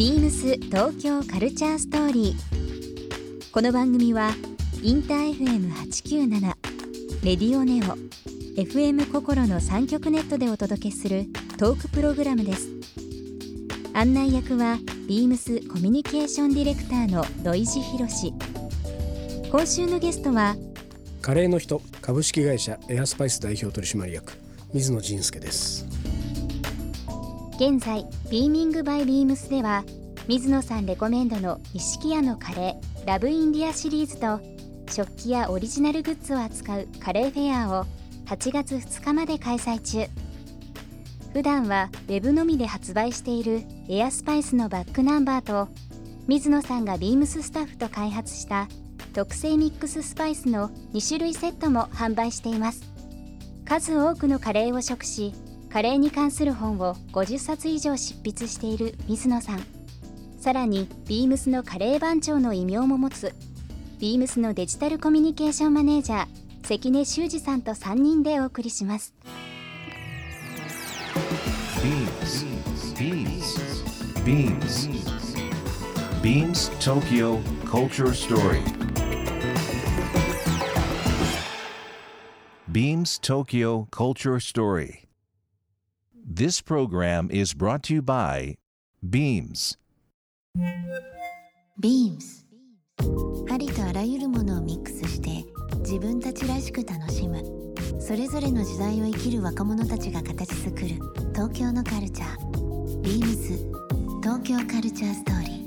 ビームス東京カルチャーストーリー。この番組はインター FM897 レディオネオ FM 心の三極ネットでお届けするトークプログラムです。案内役はビームスコミュニケーションディレクターの土井博志。今週のゲストはカレーの人株式会社エアスパイス代表取締役水野仁介です現在ビーミングバイビームスでは水野さんレコメンドの錦屋のカレーラブインディアシリーズと食器やオリジナルグッズを扱うカレーフェアを8月2日まで開催中。普段はウェブのみで発売しているエアスパイスのバックナンバーと水野さんがビームススタッフと開発した特製ミックススパイスの2種類セットも販売しています。数多くのカレーを食しカレーに関する本を50冊以上執筆している水野さん。さらにビームスのカレー番長の異名も持つビームスのデジタルコミュニケーションマネージャー関根修二さんと3人でお送りします BeamsBeamsBeamsTokyo Culture Story Beams Tokyo Culture Story This program is brought to you by Beams ビームスありとあらゆるものをミックスして自分たちらしく楽しむ。それぞれの時代を生きる若者たちが形作る東京のカルチャー。ビームス東京カルチャーストーリー。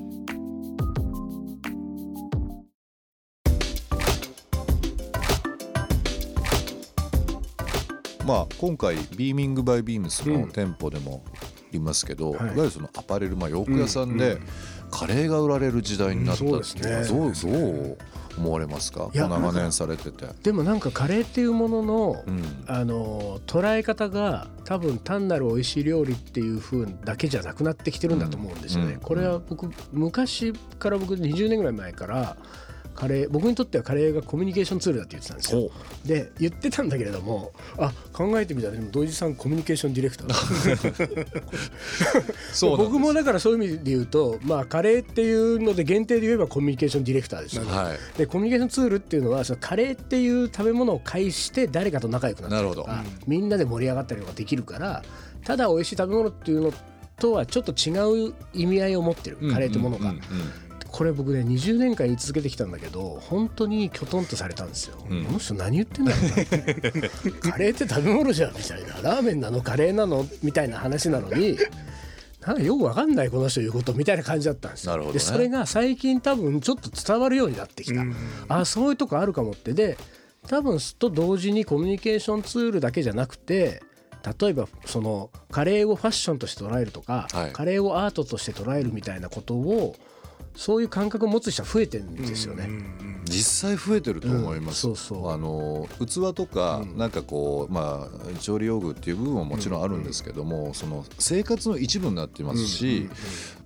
まあ、今回 B:MING by BEAMS の店舗でもいますけど、い、わゆるそのアパレル、まあ、洋服屋さんでカレーが売られる時代になったっていうのはどうどう思われますか？長年されてて。でもなんかカレーっていうものの,、あの捉え方が多分単なる美味しい料理っていう風だけじゃなくなってきてるんだと思うんですよね。これは僕昔から僕20年ぐらい前からカレー僕にとってはカレーがコミュニケーションツールだって言ってたんですよ。で言ってたんだけれどもあ考えてみたらでも土井さんコミュニケーションディレクター そう僕もだからそういう意味で言うと、まあ、カレーっていうので限定で言えばコミュニケーションディレクターですよ、ね、はい、でコミュニケーションツールっていうのはそのカレーっていう食べ物を介して誰かと仲良くなったりとか、みんなで盛り上がったりとかできるからただ美味しい食べ物っていうのとはちょっと違う意味合いを持ってるカレーというものが。これ僕ね20年間言い続けてきたんだけど本当にきょとんとされたんですよ、うん、この人何言ってんだろうな。カレーって食べ物じゃんみたいな。ラーメンなのカレーなの？みたいな話なのになんかよくわかんないこの人言うことみたいな感じだったんですよ、ね、でそれが最近多分ちょっと伝わるようになってきた、うん、あそういうとこあるかもって。で多分と同時にコミュニケーションツールだけじゃなくて例えばそのカレーをファッションとして捉えるとか、はい、カレーをアートとして捉えるみたいなことをそういう感覚を持つ人は増えてるんですよね。実際増えてると思います。うん、そうそう。あの器とか、うん、なんかこうまあ調理用具っていう部分ももちろんあるんですけども、うん、その生活の一部になってますし、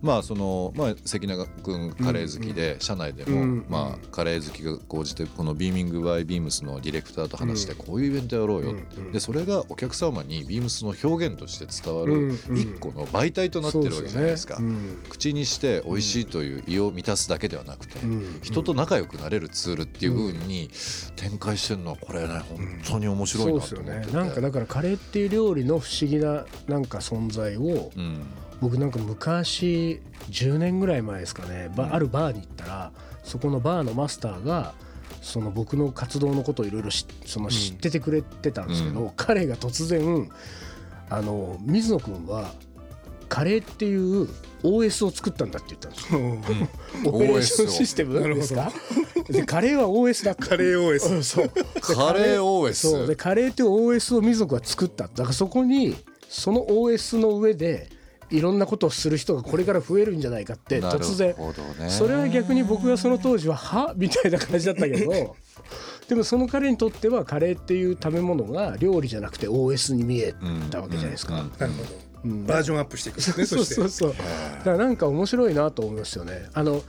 まあそのまあ関永君カレー好きで、社内でも、まあカレー好きが講じてこのビーミングバイビームスのディレクターと話してこういうイベントやろうよ、でそれがお客様にビームスの表現として伝わる一個の媒体となってるわけじゃないですか。口にして美味しいという胃を満たすだけではなくて、人と仲良くなれるツールっていうふうに展開してるのはこれね本当に面白いなと思ってて、ね、なんかだからカレーっていう料理の不思議ななんか存在を、僕なんか昔10年ぐらい前ですかね、うん、あるバーに行ったらそこのバーのマスターがその僕の活動のことをいろいろ知っててくれてたんですけど、うん、彼が突然あの水野君はカレーっていう OS を作ったんだって言ったんですよ。うん、オペレーションシステムですか？でカレーは OS だカレー OS そう。カレー OS そう。でカレーっていう OS を水野君は作った。だからそこにその OS の上でいろんなことをする人がこれから増えるんじゃないかって突然、ね、それは逆に僕がその当時ははみたいな感じだったけど でもその彼にとってはカレーっていう食べ物が料理じゃなくて OS に見えたわけじゃないですか。なるほど。うん、バージョンアップしていく、ね、そうそうそう。だからなんか面白いなと思いますよね。あの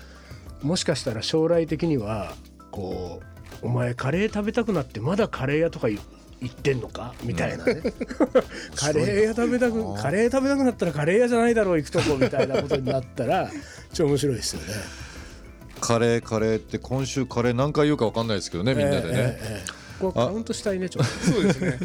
もしかしたら将来的にはこうお前カレー食べたくなってまだカレー屋とか行ってんのか？みたいなね、うん、カレー屋食べたくカレー食べたくなったらカレー屋じゃないだろう行くとこみたいなことになったら超面白いですよね。カレーカレーって今週カレー何回言うか分かんないですけどねみんなでね。えーえーこれカウントしたいねちょっと。そうですね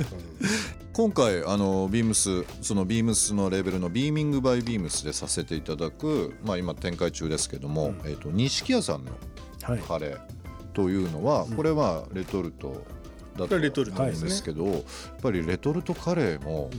今回あのビームスそのビームスのレベルのビーミングバイビームスでさせていただくまあ今展開中ですけども、うん、えっ、ー、と錦屋さんのカレーというのは、はい、これはレトルトだと思うんですけど、やっぱりレトルトカレーも、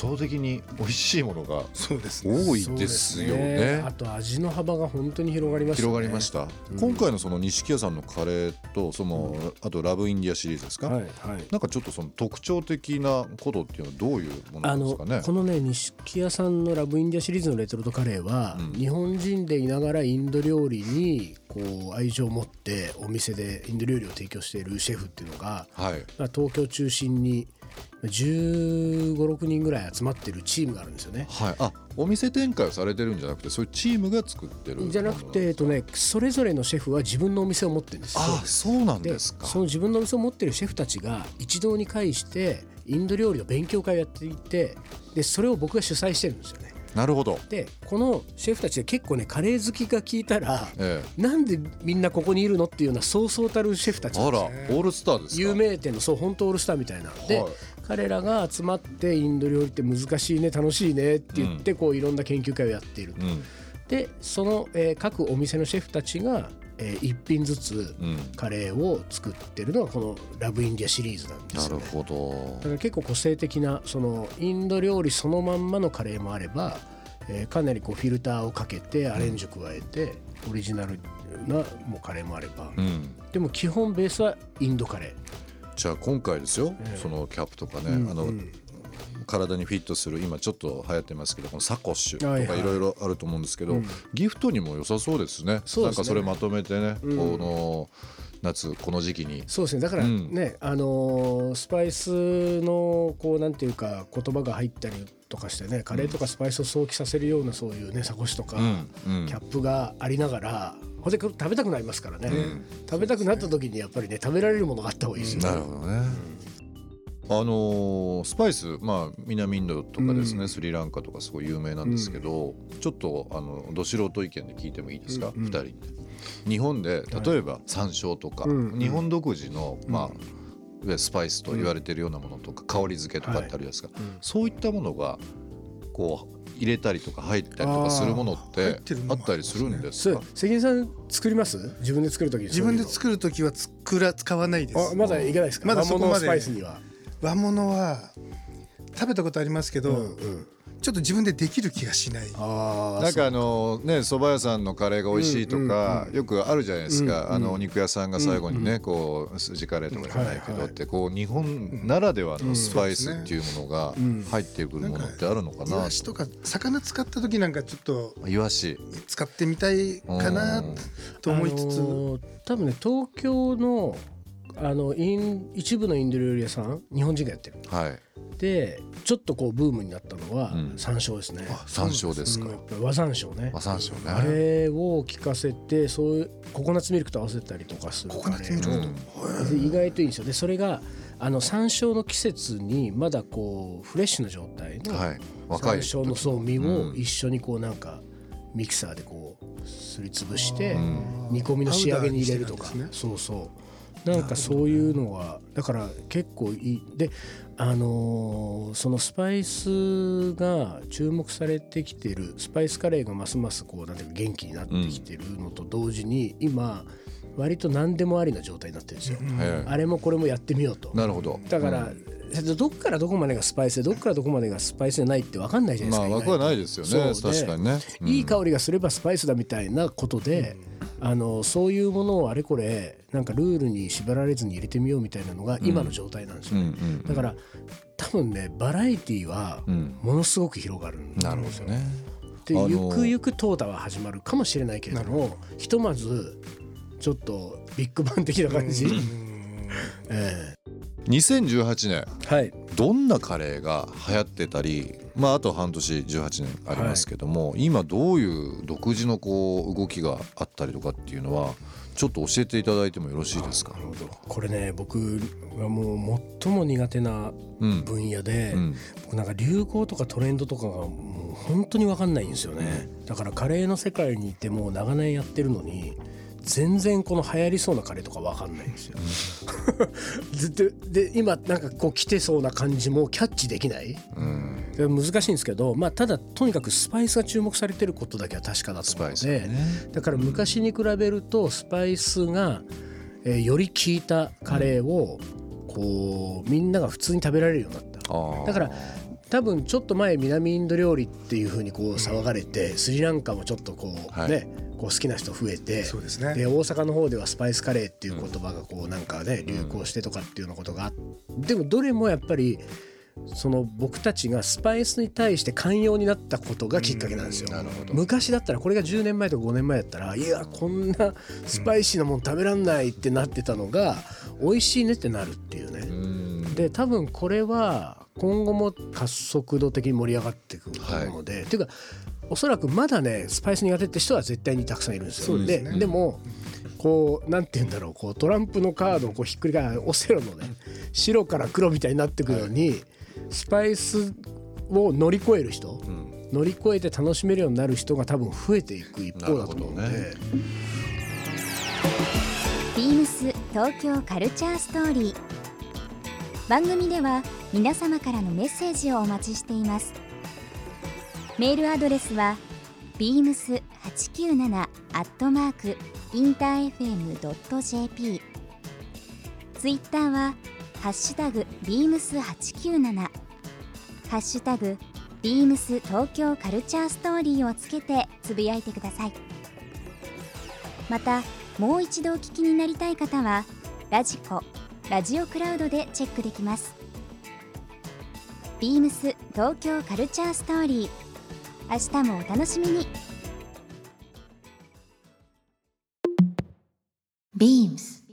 倒的に美味しいものが多いですよね。ねあと味の幅が本当に広がりました、ね、広がりました。うん、今回のその錦屋さんのカレーとその、うん、あとラブインディアシリーズですか？はいはい、なんかちょっとその特徴的なことっていうのはどういうものですかね？このね錦屋さんのラブインディアシリーズのレトルトカレーは、うん、日本人でいながらインド料理にこう愛情を持ってお店でインド料理を提供しているシェフっていうのが、はい、東京中心に1 5 6人ぐらい集まってるチームがあるんですよね。はい、あお店展開をされてるんじゃなくてそういうチームが作ってるじゃなくて、えっとね、それぞれのシェフは自分のお店を持ってるんです。あそうなんですか。その自分のお店を持ってるシェフたちが一堂に会してインド料理の勉強会をやっていてでそれを僕が主催してるんですよね。なるほど。でこのシェフたちで結構ねカレー好きが聞いたら、ええ、なんでみんなここにいるのっていうようなそうそうたるシェフたちあらオールスターです有名店のそう本当オールスターみたいな。で、はい、彼らが集まってインド料理って難しいね楽しいねって言って、こういろんな研究会をやっていると。うん、でその、えー、各お店のシェフたちがえー、1品ずつカレーを作ってるのがこの「ラブインディア」シリーズなんですよ、ね、なるほど。だから結構個性的なそのインド料理そのまんまのカレーもあれば、えー、かなりこうフィルターをかけてアレンジを加えて、オリジナルなもうカレーもあれば、うん、でも基本ベースはインドカレーじゃあ今回ですよ、えー、そのキャップとかね、うん、あの、うん、体にフィットする今ちょっと流行ってますけどこのサコッシュとかい。ろいろあると思うんですけど、はいはい、ギフトにも良さそうですね、ね、なんかそれまとめてね、この夏この時期に。そうですね。だからね、あのー、スパイスのこうなんていうか言葉が入ったりとかしてねカレーとかスパイスを想起させるようなそういうねサコッシュとか、キャップがありながらほんで食べたくなりますからね、うん、食べたくなった時にやっぱりね食べられるものがあった方がいいですよ。ね。なるほどね、あのー、スパイス、まあ、南インドとかですね、うん、スリランカとかすごい有名なんですけど、うん、ちょっとあのど素人意見で聞いてもいいですか、うん、2人日本で例えば山椒とか、日本独自の、まあ、スパイスと言われているようなものとか、香り付けとかってあるじゃないですか、そういったものがこう入れたりとか入ったりとかするものってあったりするんですか？関根さん作ります？自分で作る時自分で作る時は作ら使わないです。まだいけないですか？まだそこまで。和和物は食べたことありますけど、うんうんちょっと自分でできる気がしない。なんかあのね蕎麦屋さんのカレーが美味しいとか、よくあるじゃないですか、あのお肉屋さんが最後にね、こう筋カレーとかじゃないけどって、こう日本ならではのスパイスっていうものが入ってくるものってあるのかな,、イワシとか魚使った時なんかちょっとイワシ。使ってみたいかなと思いつつ、多分ね東京のあのイン一部のインド料理屋さん日本人がやってる、はい、でちょっとこうブームになったのは山椒ですね、うん、山椒ですか、うん、和山椒ね。和山椒ね。あれを効かせてそういうココナッツミルクと合わせたりとかするココナッツミルクと、意外といいんですよ。でそれがあの山椒の季節にまだこうフレッシュな状態の山椒のそう実を一緒にこうなんかミキサーでこうすりつぶして煮込みの仕上げに入れるとか、そうそうなんかそういうのはだから結構いい。であのー、そのスパイスが注目されてきてるスパイスカレーがますますこうなんていうか元気になってきてるのと同時に、今割と何でもありな状態になってるんですよ、うん、あれもこれもやってみようと。なるほど。だから、うん、どっからどこまでがスパイスでどっからどこまでがスパイスじゃないって分かんないじゃないですかまあ分はないですよね。確かにね、うん、いい香りがすればスパイスだみたいなことで、あのそういうものをあれこれなんかルールに縛られずに入れてみようみたいなのが今の状態なんですよね、だから多分ねバラエティーはものすごく広がるんですよ、なるほどね。でゆくゆく淘汰は始まるかもしれないけれどもひとまずちょっとビッグバン的な感じ、えー、2018年、はい、どんなカレーが流行ってたりまあ、あと半年18年ありますけども、はい、今どういう独自のこう動きがあったりとかっていうのはちょっと教えていただいてもよろしいですか？これね僕がもう最も苦手な分野で、うん。うん、僕なんか流行とかトレンドとかがもう本当に分かんないんですよね。だからカレーの世界にいてもう長年やってるのに全然この流行りそうなカレーとか分かんないんですよ。でで今なんかこう来てそうな感じもキャッチできない、うん、難しいんですけど、まあ、ただとにかくスパイスが注目されてることだけは確かだと思うので、ね、だから昔に比べるとスパイスが、えー、より効いたカレーをこうみんなが普通に食べられるようになった。だから多分ちょっと前南インド料理っていうふうにこう騒がれて、スリランカもちょっとこうね、こう好きな人増えてそうですね。で大阪の方ではスパイスカレーっていう言葉がこうなんかね流行してとかっていうようなことがあってでもどれもやっぱりその僕たちがスパイスに対して寛容になったことがきっかけなんですよ。昔だったらこれが10年前とか5年前だったらいやこんなスパイシーなもん食べらんないってなってたのが美味しいねってなるっていうね。で多分これは今後も加速度的に盛り上がっていくと思うので、はい、っていうかおそらくまだねスパイス苦手って人は絶対にたくさんいるんですよ。で、ね、でもこうなんて言うんだろうこうトランプのカードをこうひっくり返オセロのね白から黒みたいになっていくように、はい、スパイスを乗り越える人、うん、乗り越えて楽しめるようになる人が多分増えていく一方だと思うので。ね、ビームス東京カルチャーストーリー。番組では皆様からのメッセージをお待ちしています。メールアドレスは beams897 アットマークインター FM.jp ツイッターはハッシュタグ beams897 ハッシュタグ beams 東京カルチャーストーリーをつけてつぶやいてください。またもう一度お聞きになりたい方はラジコラジオクラウドでチェックできます。ビームス東京カルチャーストーリー。明日もお楽しみに。ビームス。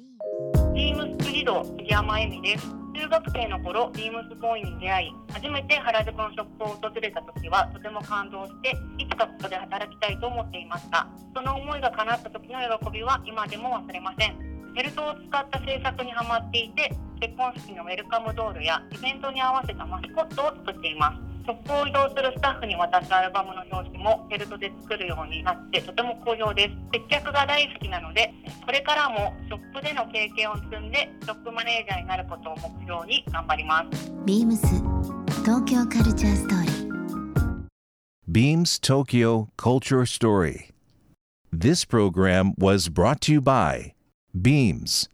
ビームス児童杉山恵美です。中学生の頃ビームスボーイに出会い初めて原宿のショップを訪れた時はとても感動していつかここで働きたいと思っていました。その思いが叶った時の喜びは今でも忘れません。フェルトを使った制作にハマっていて結婚式のウェルカムドールやイベントに合わせたマスコットを作っています。ショップを移動するスタッフに渡すアルバムの表紙もフェルトで作るようになってとても好評です接客が大好きなのでこれからもショップでの経験を積んでショップマネージャーになることを目標に頑張ります。ビームス東京カルチャーストーリー。Beams Tokyo Culture Story This program was brought to you by Beams